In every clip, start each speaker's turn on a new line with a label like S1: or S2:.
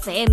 S1: FM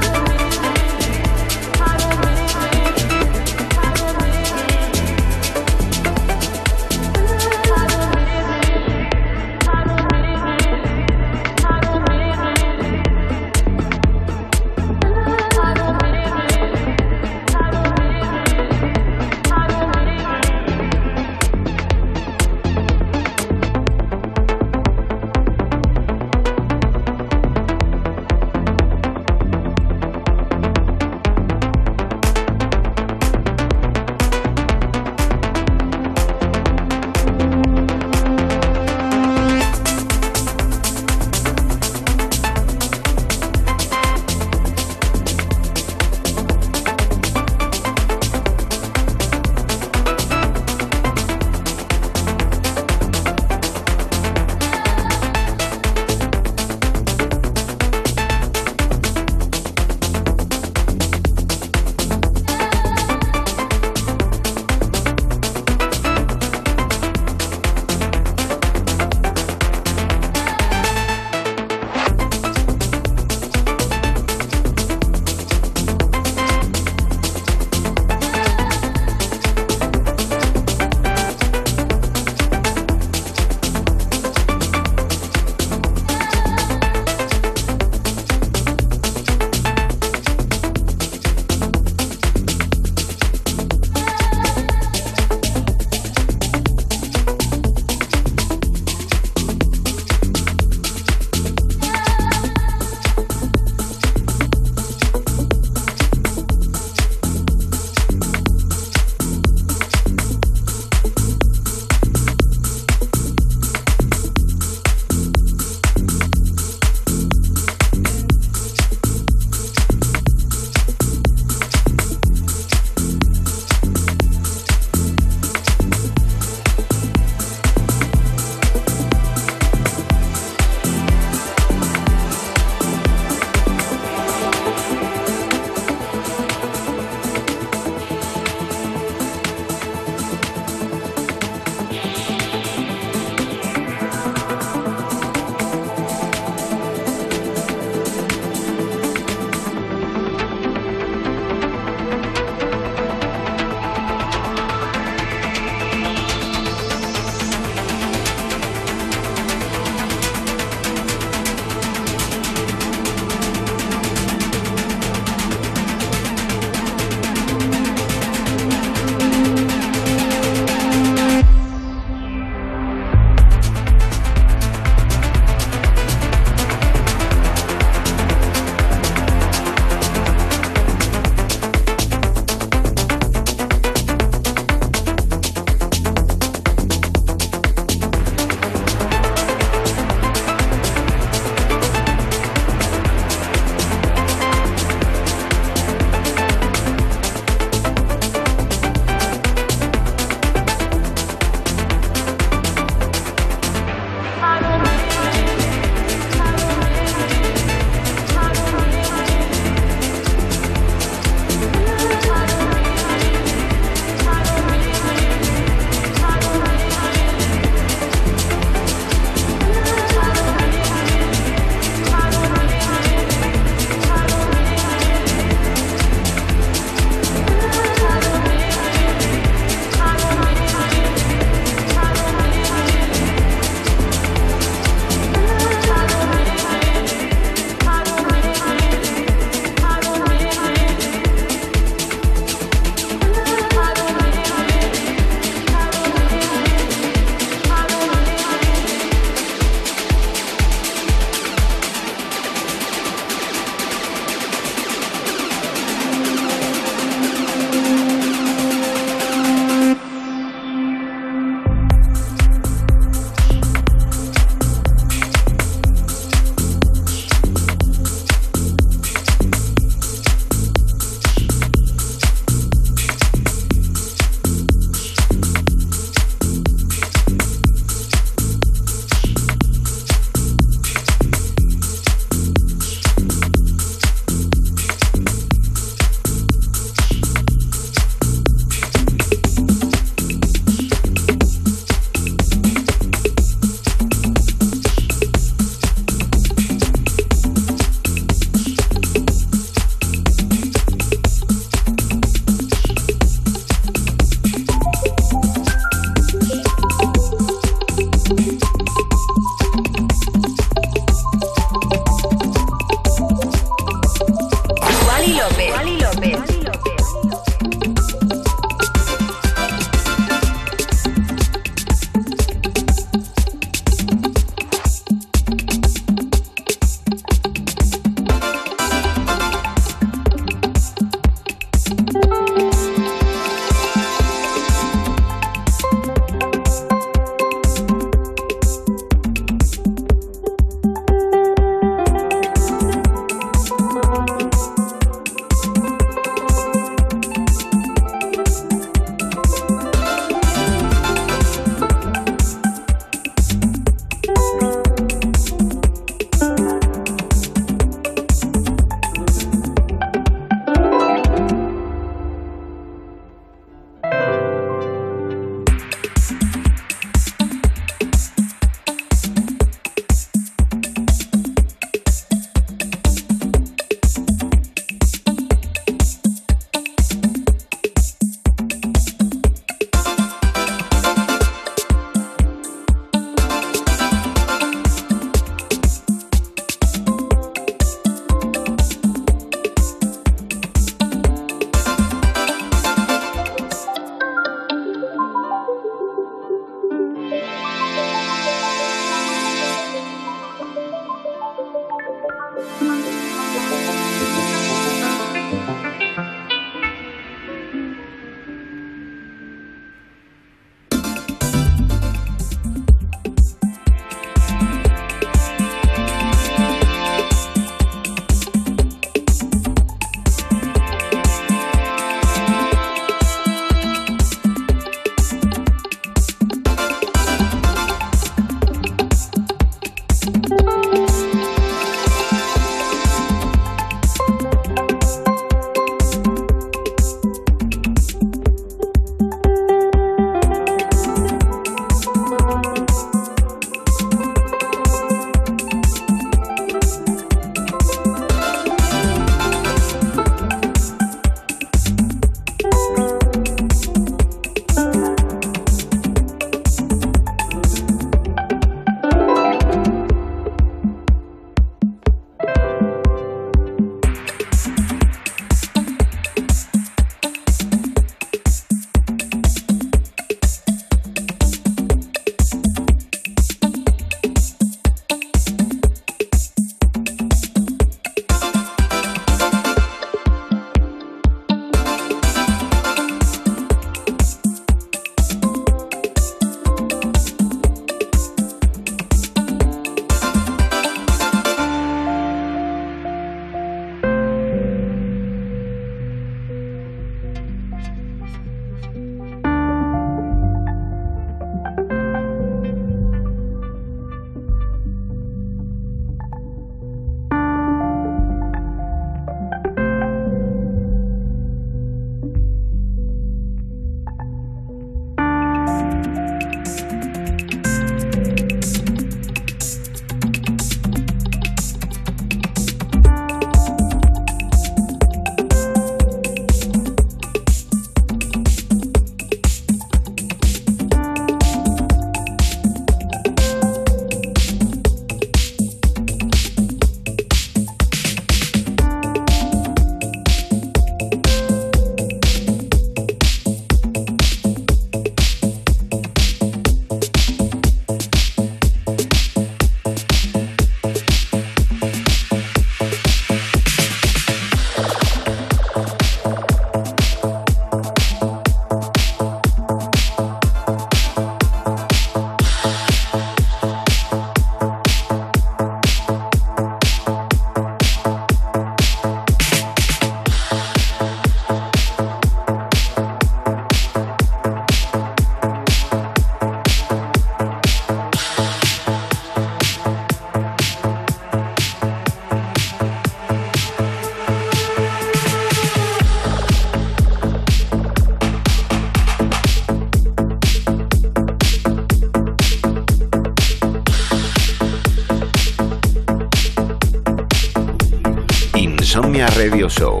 S2: Radio Show.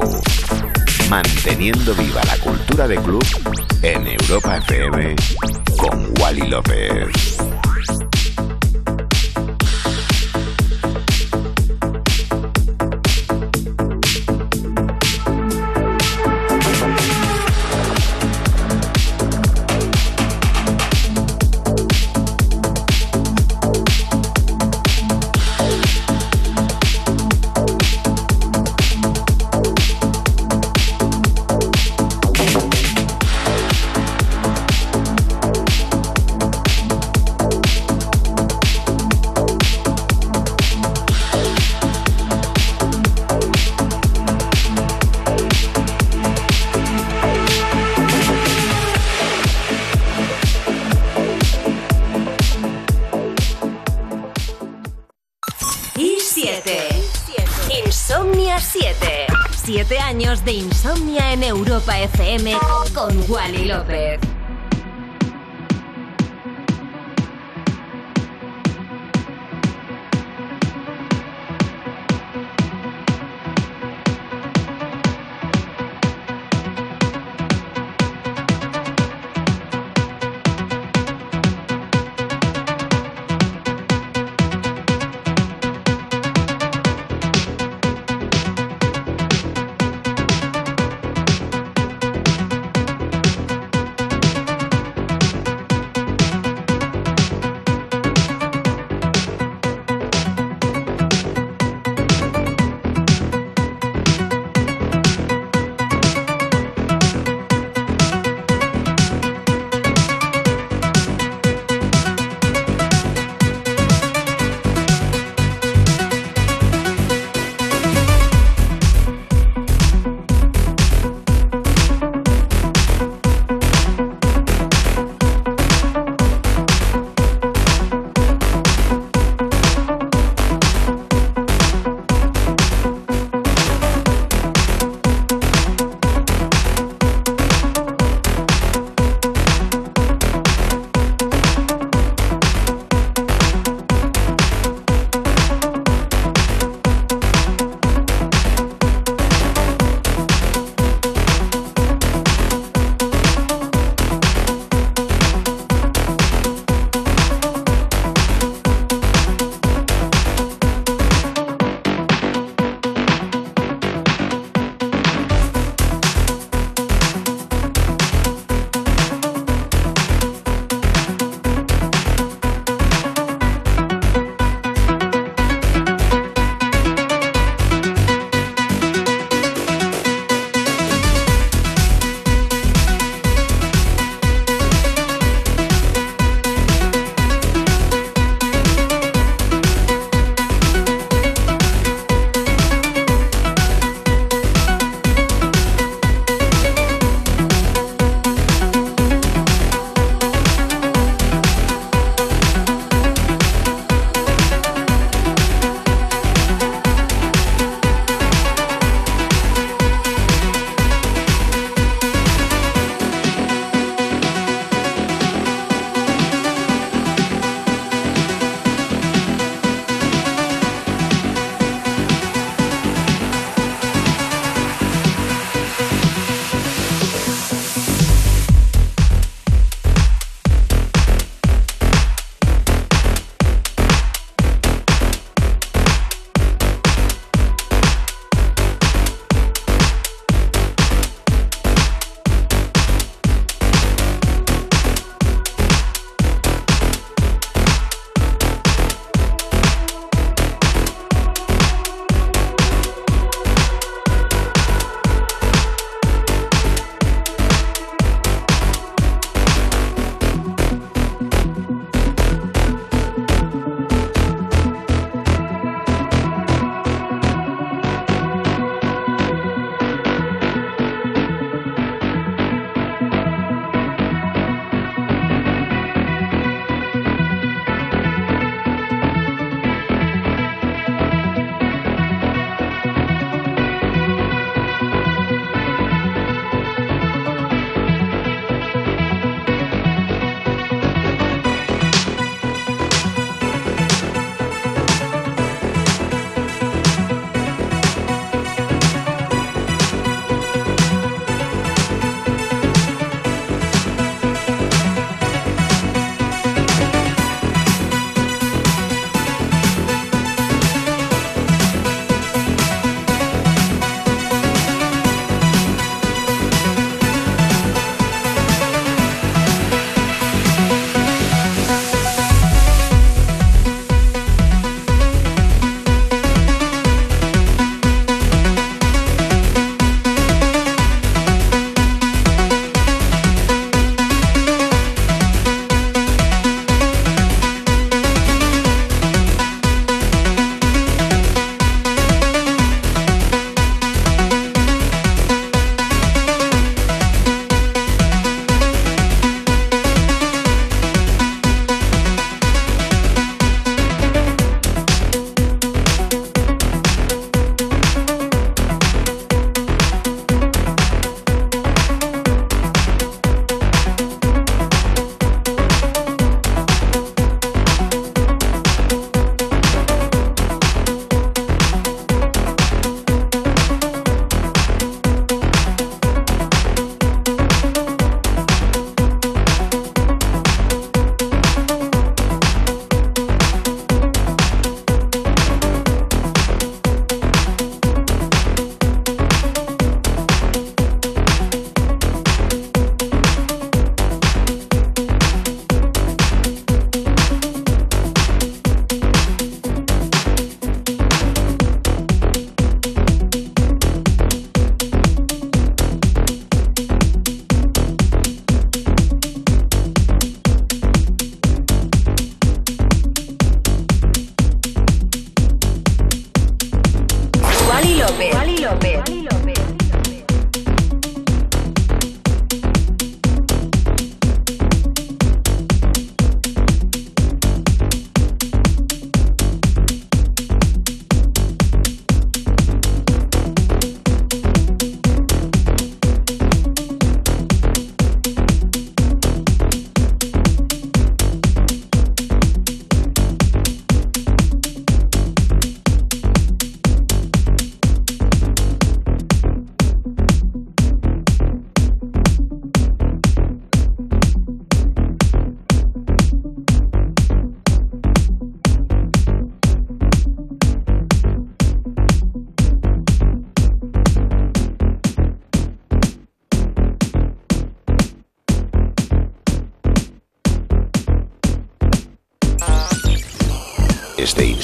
S2: Manteniendo viva
S1: con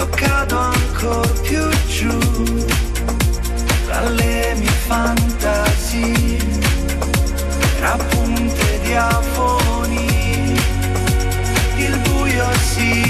S3: io cado ancora più giù. Dalle mie fantasie, tra punte di afoni, il buio si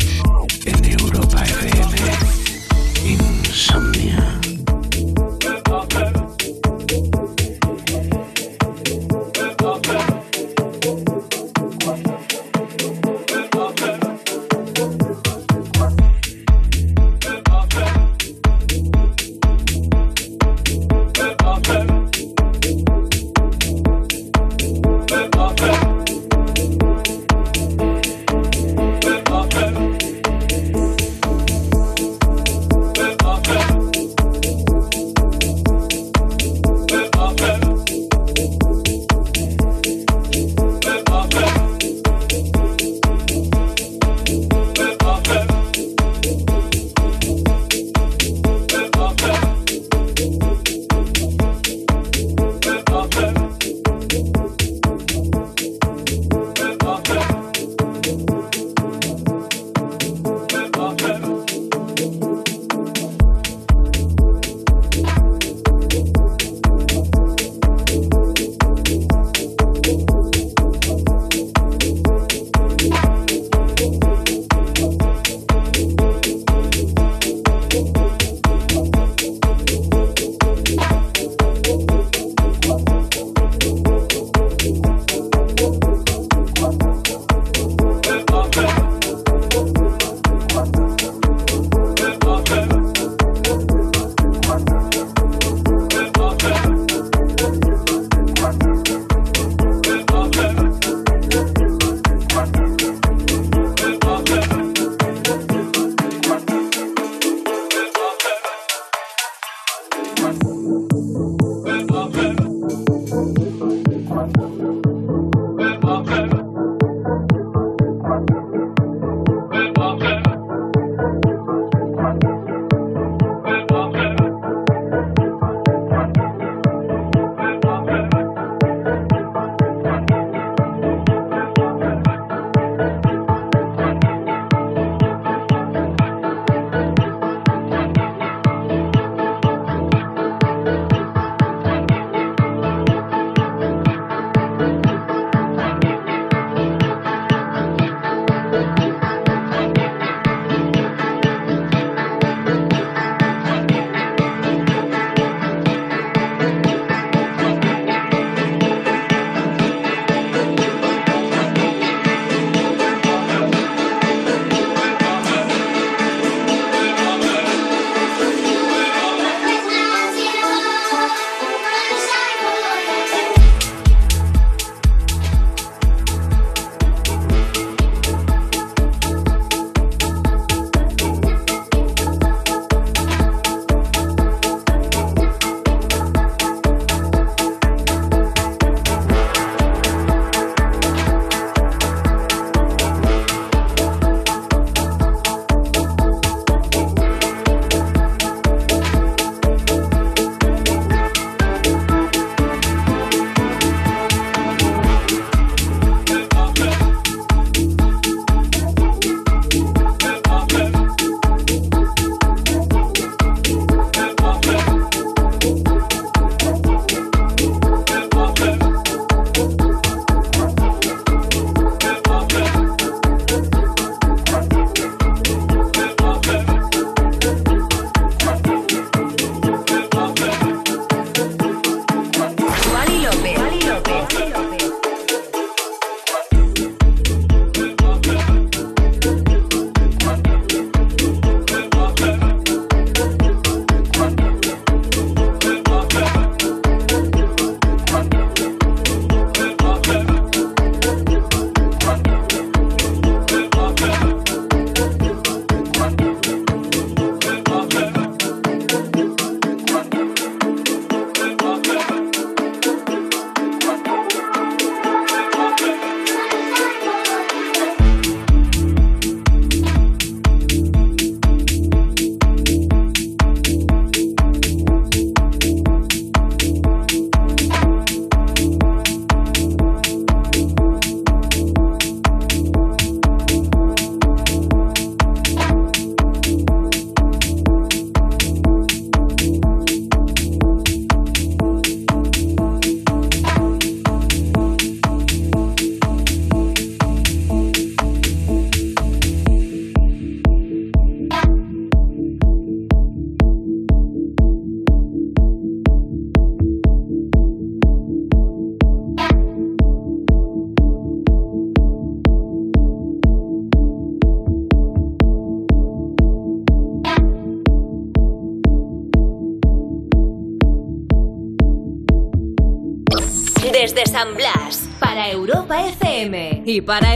S1: Para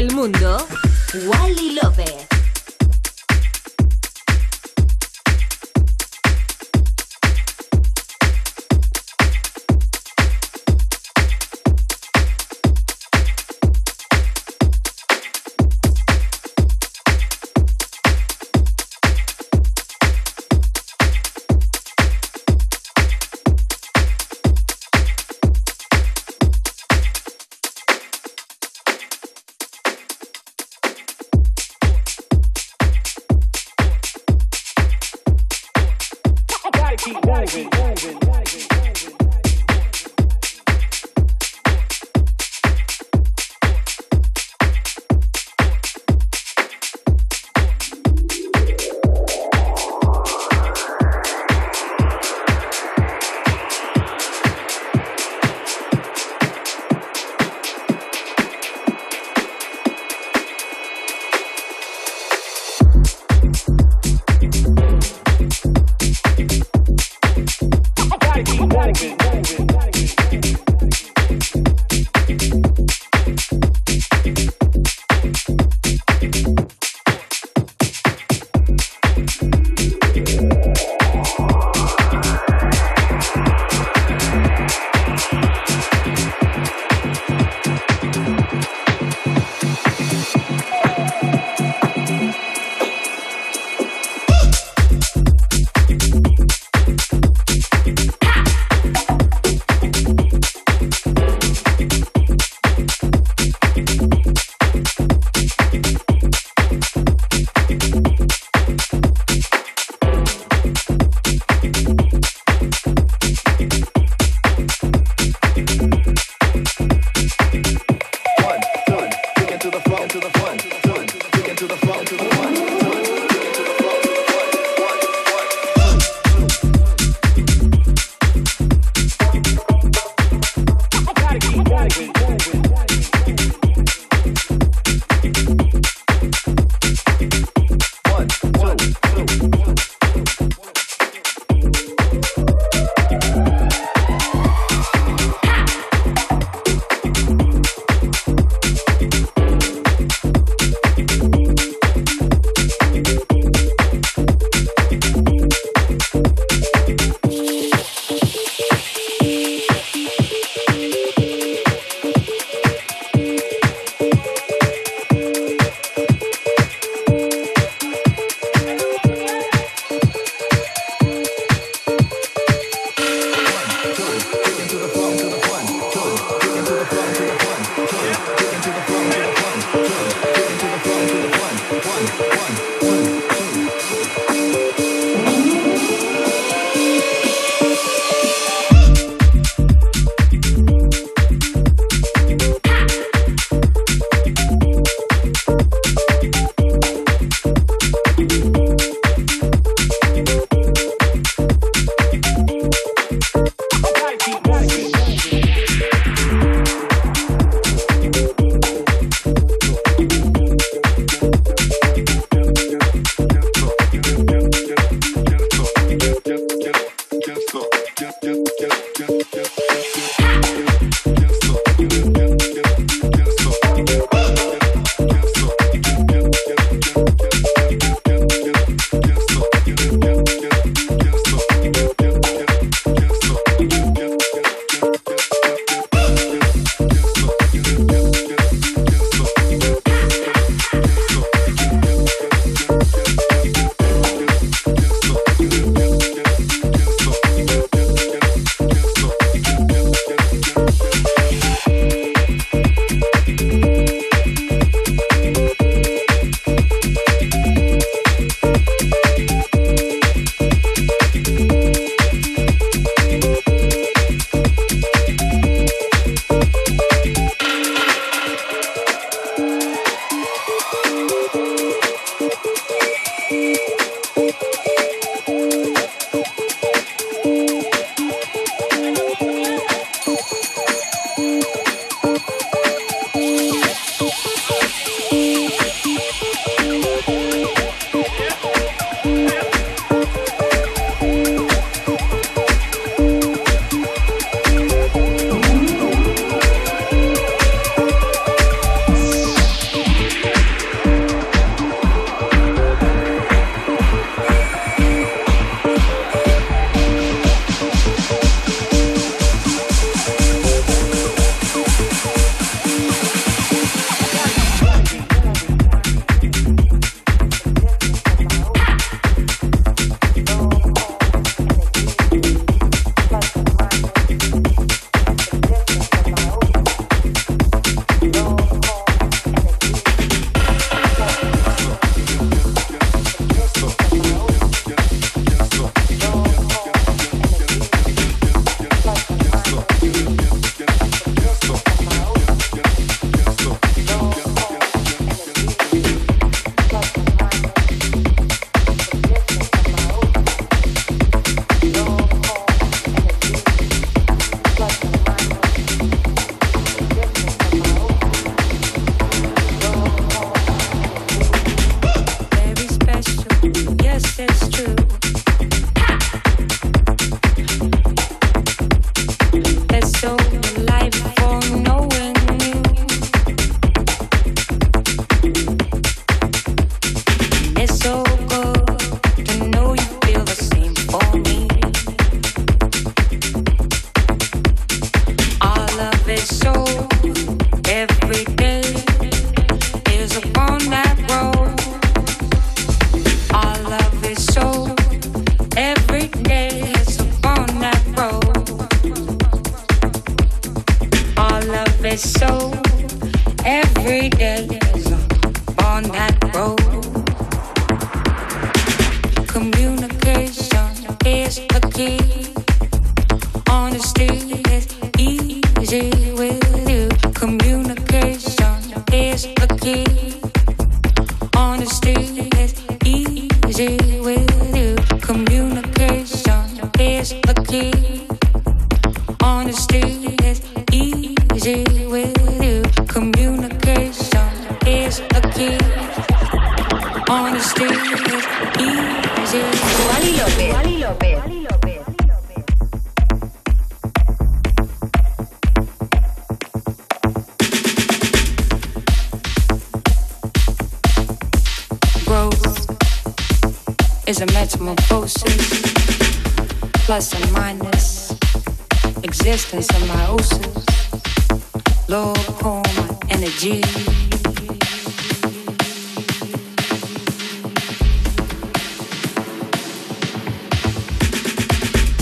S4: energy.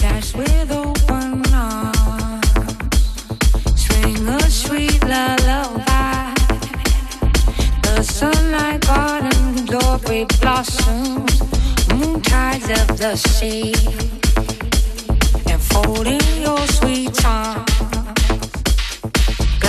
S4: Dash with open arms, a sweet lullaby. The sunlight garden glory blossoms, moon tides of the sea, and folding your sweet arms.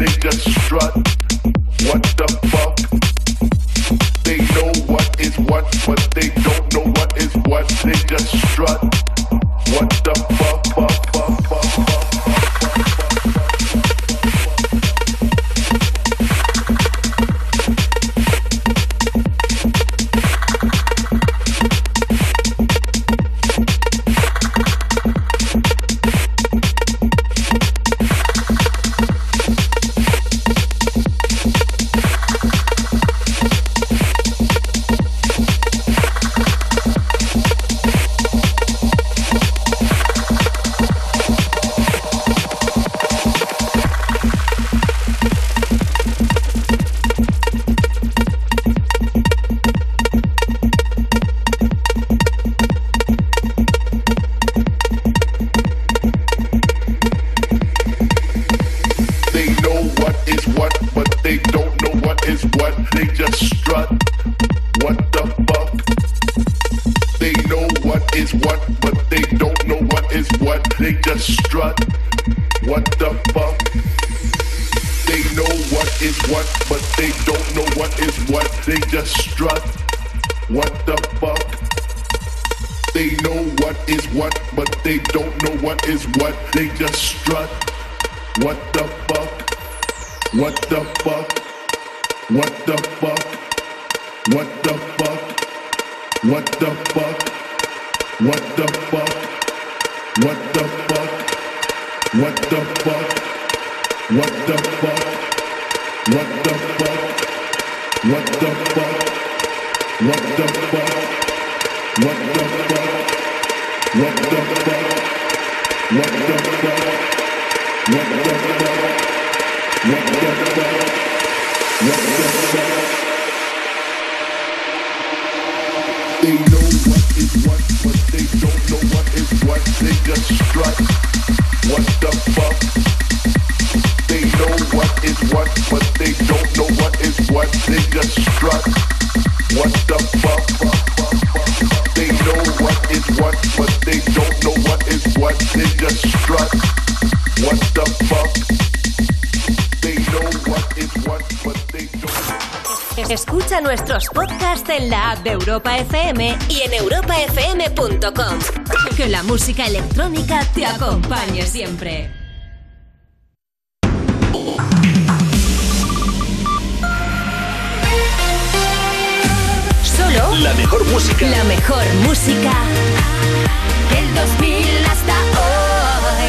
S5: niggas strut
S1: música electrónica te acompañe siempre.